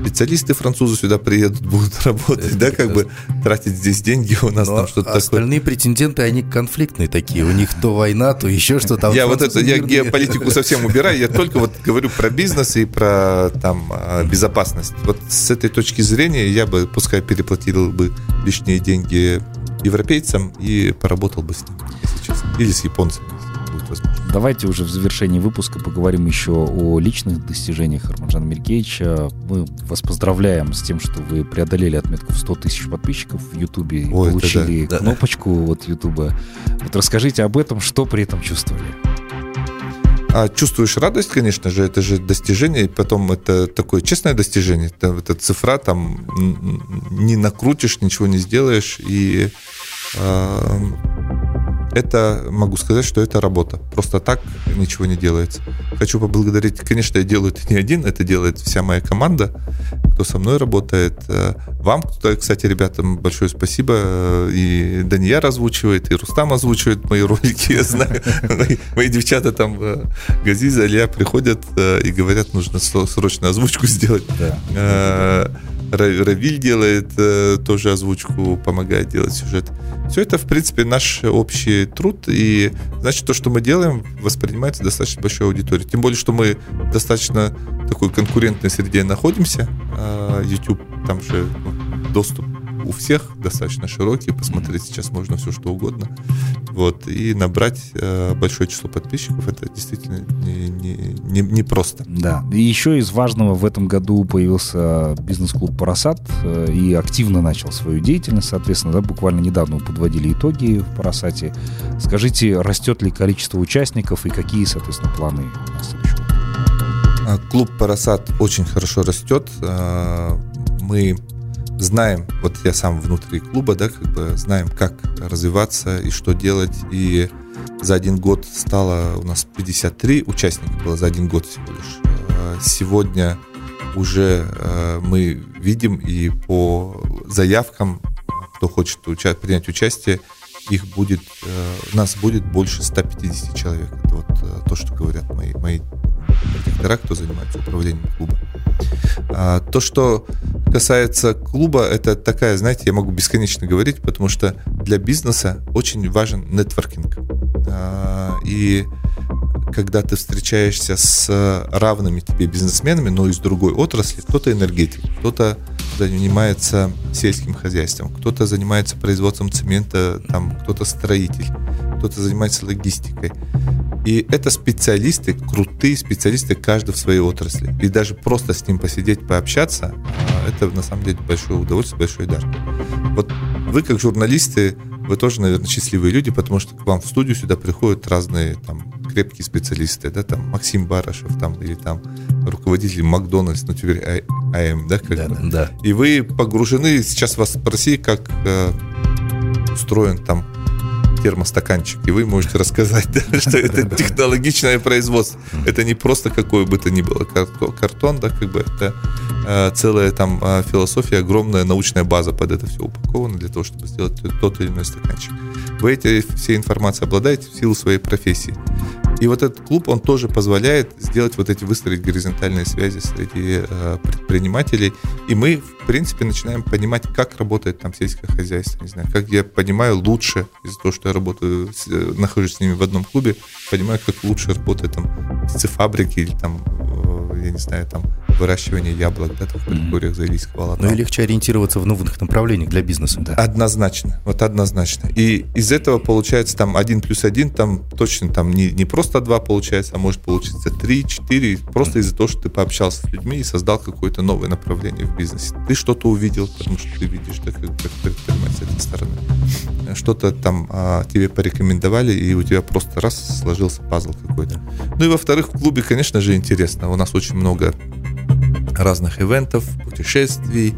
специалисты французы сюда приедут, будут работать, да, как бы тратить здесь деньги у нас Но там что-то такое. Остальные претенденты, они конфликтные такие, у них то война, то еще что-то. Я вот это, я геополитику совсем убираю, я только вот говорю про бизнес и про там а, безопасность. Вот с этой точки зрения я бы, пускай переплатил бы лишние деньги европейцам и поработал бы с ними, если честно. Или с японцами возможно. Давайте уже в завершении выпуска поговорим еще о личных достижениях Арманжана Мелькевича. Мы вас поздравляем с тем, что вы преодолели отметку в 100 тысяч подписчиков в Ютубе и Ой, получили да. кнопочку от Ютуба. Вот расскажите об этом, что при этом чувствовали. А чувствуешь радость, конечно же, это же достижение, и потом это такое честное достижение. Это, это цифра, там не накрутишь, ничего не сделаешь, и э, это, могу сказать, что это работа. Просто так ничего не делается. Хочу поблагодарить, конечно, я делаю это не один, это делает вся моя команда, кто со мной работает. Э, вам, кстати, ребятам, большое спасибо. Э, и Дания озвучивает, и Рустам озвучивает мои ролики, я знаю. Мои девчата там, э, Газиза, Илья, приходят и говорят, нужно срочно озвучку сделать. Равиль делает э, тоже озвучку, помогает делать сюжет. Все это, в принципе, наш общий труд, и значит, то, что мы делаем, воспринимается достаточно большой аудиторией. Тем более, что мы достаточно такой конкурентной среде находимся. А YouTube, там же ну, доступ у всех достаточно широкий, посмотреть сейчас можно все что угодно. Вот, и набрать э, большое число подписчиков это действительно не, не, не, просто. Да. И еще из важного в этом году появился бизнес-клуб Парасат э, и активно начал свою деятельность, соответственно, да, буквально недавно мы подводили итоги в Парасате. Скажите, растет ли количество участников и какие, соответственно, планы на следующий а, Клуб Парасат очень хорошо растет. А, мы знаем, вот я сам внутри клуба, да, как бы знаем, как развиваться и что делать. И за один год стало у нас 53 участника было за один год всего лишь. э, сегодня уже э, мы видим и по заявкам, кто хочет уча- принять участие, их будет, э, нас будет больше 150 человек. Это вот то, что говорят мои, мои директора, кто занимается управлением клуба. А, то, что касается клуба, это такая, знаете, я могу бесконечно говорить, потому что для бизнеса очень важен нетворкинг. А, и когда ты встречаешься с равными тебе бизнесменами, но из другой отрасли, кто-то энергетик, кто-то занимается сельским хозяйством, кто-то занимается производством цемента, там кто-то строитель, кто-то занимается логистикой. И это специалисты, крутые специалисты, каждый в своей отрасли. И даже просто с ним посидеть, пообщаться, а, это на самом деле большое удовольствие, большой дар. Вот вы как журналисты, вы тоже, наверное, счастливые люди, потому что к вам в студию сюда приходят разные там крепкие специалисты, да, там Максим Барашев, там, или там руководитель Макдональдс, ну теперь АМ, да, как Да, бы. да. И вы погружены, сейчас вас спроси, как э, устроен там термостаканчик, и вы можете рассказать, что это технологичное производство. Это не просто какое бы то ни было карто- картон, да, как бы это э, целая там э, философия, огромная научная база под это все упакована для того, чтобы сделать тот или иной стаканчик. Вы этой всей информацией обладаете в силу своей профессии. И вот этот клуб, он тоже позволяет сделать вот эти, выстроить горизонтальные связи среди э, предпринимателей. И мы, в принципе, начинаем понимать, как работает там сельское хозяйство. Не знаю, как я понимаю лучше, из-за того, что я работаю, с- э, нахожусь с ними в одном клубе, понимаю, как лучше работает там птицефабрики или там, э, я не знаю, там выращивание яблок, да, там в предгорьях Заилийского Алатау. Ну и легче ориентироваться в новых направлениях для бизнеса. Да. Однозначно, вот однозначно. И из этого получается там один плюс один, там точно там не, не просто два получается, а может получиться три, четыре, просто из-за того, что ты пообщался с людьми и создал какое-то новое направление в бизнесе. Ты что-то увидел, потому что ты видишь, да, как предприниматель с этой стороны. Что-то там а, тебе порекомендовали, и у тебя просто раз сложился пазл какой-то. Ну и во-вторых, в клубе, конечно же, интересно. У нас очень много разных ивентов, путешествий.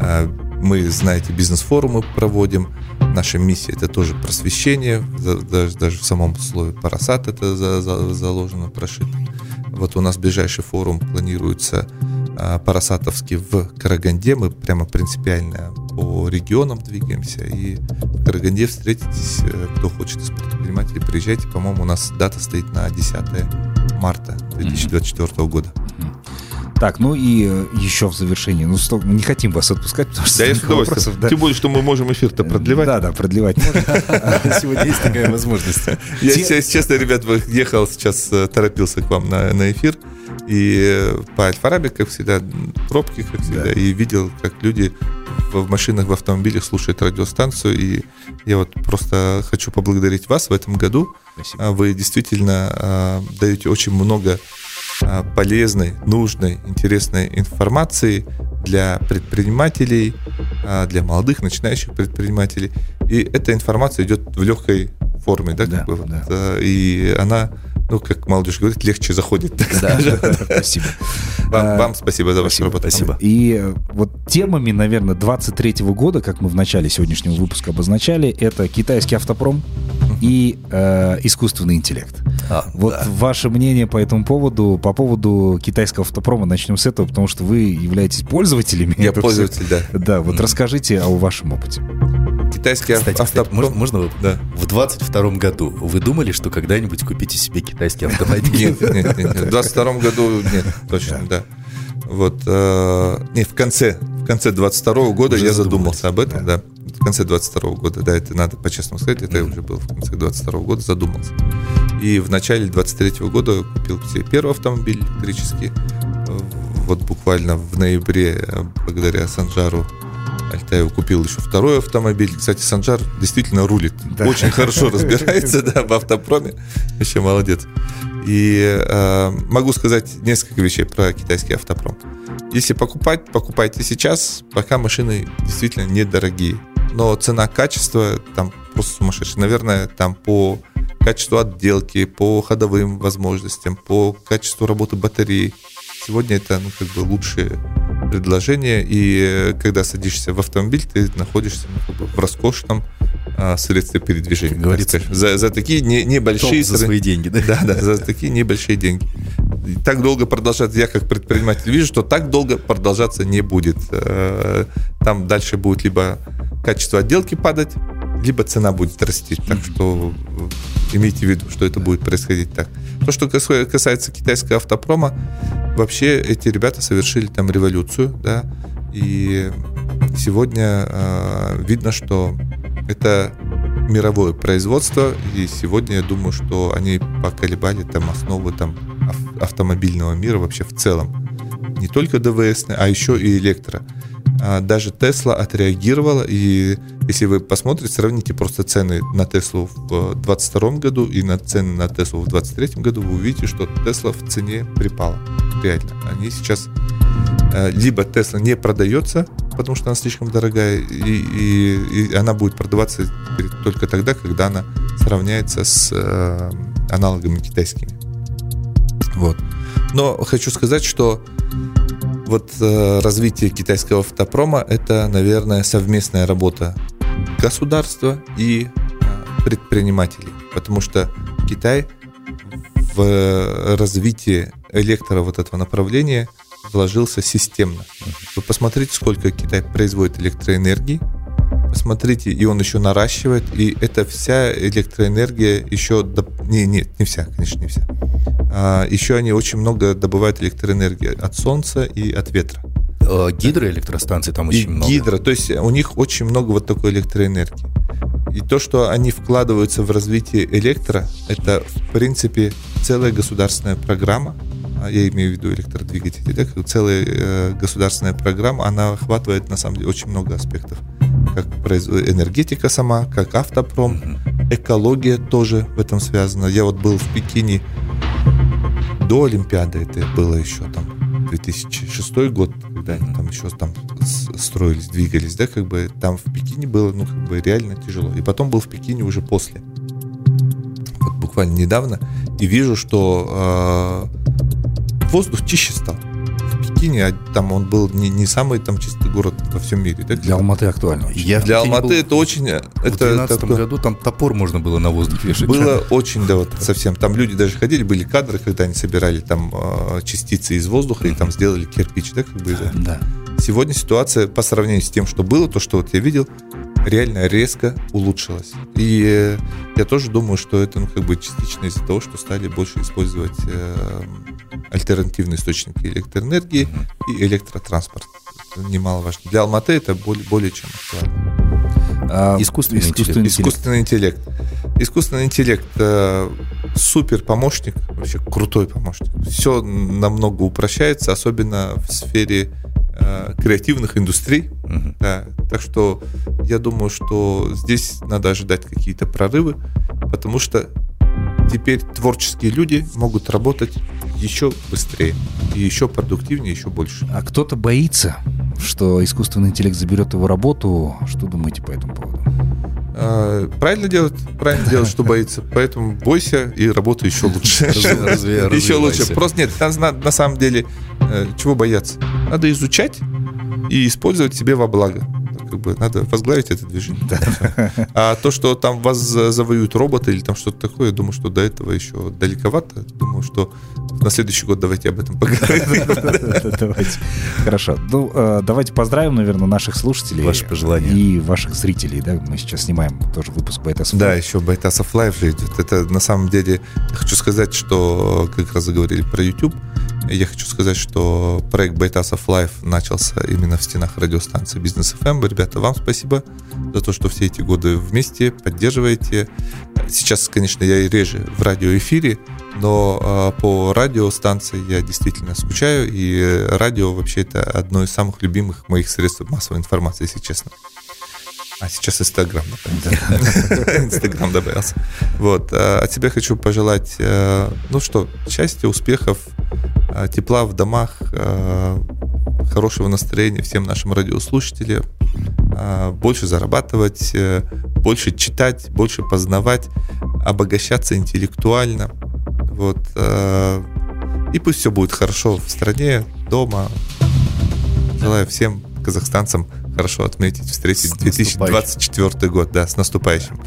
А, Мы, знаете, бизнес-форумы проводим. Наша миссия это тоже просвещение. Даже, даже в самом слове парасат это за- за- заложено, прошито. Вот у нас ближайший форум планируется а, парасатовский в Караганде. Мы прямо принципиально по регионам двигаемся. И в Караганде встретитесь, э, кто хочет из предпринимателей, приезжайте. По-моему, у нас дата стоит на 10 марта 2024 года. Так, ну и э, еще в завершении, ну сто- мы не хотим вас отпускать, потому что Да, я с удовольствием. вопросов, да. Тем более, что мы можем эфир-то продлевать. Да, да, продлевать можно. Сегодня есть такая возможность. Я, честно, ребят, ехал сейчас, э, торопился к вам на, на эфир. И э, по Альфарабе, как всегда, пробки, как всегда. И видел, как люди в, машинах, в автомобилях слушают радиостанцию. И я вот просто хочу поблагодарить вас в этом году. Спасибо. А Вы действительно а, даете очень много полезной, нужной, интересной информации для предпринимателей, а, для молодых, начинающих предпринимателей. И эта информация идет в легкой форме, да, Да, как бы вот, да. а, и она, ну, как молодежь говорит, легче заходит. так Да, да, да, спасибо. Вам, А, вам спасибо за вашу спасибо, работу. спасибо. И э, вот темами, наверное, 23-го года, как мы в начале сегодняшнего выпуска обозначали, это китайский автопром и э, искусственный интеллект. А, Вот да. ваше мнение по этому поводу, по поводу китайского автопрома, начнем с этого, потому что вы являетесь пользователями. Я пользователь, да. всего. Да, вот расскажите о вашем опыте. Китайский Кстати, ав- кстати, автопром. можно, можно Да. в 22 году вы думали, что когда-нибудь купите себе китайский автомобиль? Нет, нет, нет, нет. В 22 году нет, точно, да. Вот, э, не, в конце, в конце 22 года Уже я задумался об этом, да. В конце 22 года, да, это надо по-честному сказать, это я уже был в конце 22 года, задумался. И в начале 23 года купил себе первый автомобиль электрический. Вот буквально в ноябре, э, благодаря Санжару Альтаеву купил еще второй автомобиль. Кстати, Санжар действительно рулит. Да. Очень хорошо разбирается да, в автопроме. Вообще молодец. И э, могу сказать несколько вещей про китайский автопром. Если покупать, покупайте сейчас, пока машины действительно недорогие. Но цена-качество там просто сумасшедшая. Наверное, там по качеству отделки, по ходовым возможностям, по качеству работы батареи. Сегодня это ну, как бы лучшие предложения. И э, когда садишься в автомобиль, ты находишься ну, как бы в роскошном а, средстве передвижения. Как говорится, так за, за такие не, небольшие за свои деньги, да? да, да, за такие небольшие деньги. так долго продолжаться, я как предприниматель вижу, что так долго продолжаться не будет. Э, там дальше будет либо качество отделки падать, либо цена будет расти. Так что имейте в виду, что это будет происходить так. То, что касается китайского автопрома, вообще эти ребята совершили там революцию, да, и сегодня э, видно, что это мировое производство, и сегодня я думаю, что они поколебали там основы там автомобильного мира вообще в целом. Не только ДВС, а еще и электро. А даже Тесла отреагировала, и если вы посмотрите, сравните просто цены на Теслу в 2022 году и на цены на Теслу в 2023 году, вы увидите, что Тесла в цене припала. Реально. Они сейчас э, либо Тесла не продается, потому что она слишком дорогая, и, и, и она будет продаваться только тогда, когда она сравняется с э, аналогами китайскими. Вот. Но хочу сказать, что вот э, развитие китайского автопрома это, наверное, совместная работа государства и э, предпринимателей, потому что Китай в развитии электро вот этого направления вложился системно. Вы посмотрите, сколько Китай производит электроэнергии, посмотрите, и он еще наращивает, и эта вся электроэнергия еще... Не, нет, не вся, конечно, не вся. А, еще они очень много добывают электроэнергии от солнца и от ветра. А, гидроэлектростанции там очень и много. Гидро, то есть у них очень много вот такой электроэнергии. И то, что они вкладываются в развитие электро, это, в принципе, целая государственная программа, а, я имею в виду электродвигатели, да, целая э, государственная программа, она охватывает, на самом деле, очень много аспектов как энергетика сама, как автопром, экология тоже в этом связана. Я вот был в Пекине до Олимпиады, это было еще там 2006 год, когда они там еще там строились, двигались, да, как бы там в Пекине было, ну, как бы реально тяжело. И потом был в Пекине уже после. Вот буквально недавно. И вижу, что э, воздух чище стал. Пекине, а там он был не, не самый там чистый город во всем мире. Да? Для Алматы актуально. Я Для Алматы это очень... В это 2012 такое... году там топор можно было на воздух вешать. Было очень, да, вот совсем. Там люди даже ходили, были кадры, когда они собирали там э, частицы из воздуха и там сделали кирпич, да, как бы. Да. Сегодня ситуация по сравнению с тем, что было, то, что вот я видел, реально резко улучшилась. И э, я тоже думаю, что это ну, как бы частично из-за того, что стали больше использовать э, альтернативные источники электроэнергии и электротранспорт. Это немаловажно. Для Алматы это более, более чем актуально. А, искусственный, искусственный, интеллект. искусственный интеллект. Искусственный интеллект э, супер помощник, вообще крутой помощник. Все намного упрощается, особенно в сфере э, креативных индустрий. Угу. Да. Так что я думаю, что здесь надо ожидать какие-то прорывы, потому что теперь творческие люди могут работать еще быстрее, и еще продуктивнее, еще больше. А кто-то боится, что искусственный интеллект заберет его работу. Что думаете по этому поводу? А, правильно делать, правильно делать, что боится. Поэтому бойся и работай еще лучше. Еще лучше. Просто нет, на самом деле, э, чего бояться? Надо изучать и использовать себе во благо как бы надо возглавить это движение. Да. А то, что там вас завоюют роботы или там что-то такое, я думаю, что до этого еще далековато. Думаю, что на следующий год давайте об этом поговорим. Давайте. Хорошо. Ну, э, давайте поздравим, наверное, наших слушателей. Ваши пожелания. И ваших зрителей. Да? Мы сейчас снимаем тоже выпуск Байтасов Да, еще Байтасов Live же идет. Это на самом деле, хочу сказать, что как раз заговорили про YouTube. Я хочу сказать, что проект Байтасов Live начался именно в стенах радиостанции Бизнес FM. Ребята, вам спасибо за то, что все эти годы вместе поддерживаете. Сейчас, конечно, я и реже в радиоэфире, но э, по радиостанции я действительно скучаю, и радио вообще это одно из самых любимых моих средств массовой информации, если честно. А сейчас Инстаграм, Инстаграм добавился. Вот. А, а тебе хочу пожелать, э, ну что, счастья, успехов, э, тепла в домах, э, хорошего настроения всем нашим радиослушателям, больше зарабатывать, больше читать, больше познавать, обогащаться интеллектуально. Вот. И пусть все будет хорошо в стране, дома. Желаю всем казахстанцам хорошо отметить, встретить 2024 год, да, с наступающим.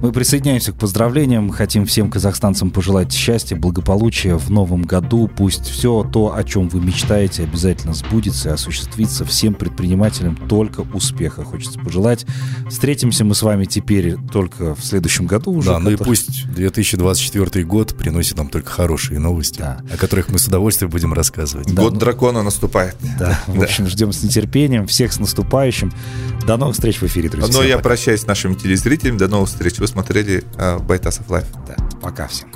Мы присоединяемся к поздравлениям, хотим всем казахстанцам пожелать счастья, благополучия в новом году. Пусть все то, о чем вы мечтаете, обязательно сбудется и осуществится. Всем предпринимателям только успеха хочется пожелать. Встретимся мы с вами теперь только в следующем году уже. Да, ну и пусть 2024 год приносит нам только хорошие новости, да. о которых мы с удовольствием будем рассказывать. Да, год ну... дракона наступает. Да, в общем, ждем с нетерпением. Всех с наступающим. До новых встреч в эфире, друзья. Но я пока. прощаюсь с нашими телезрителями. До новых встреч. Вы смотрели uh, Байтасов Live. Да, пока всем.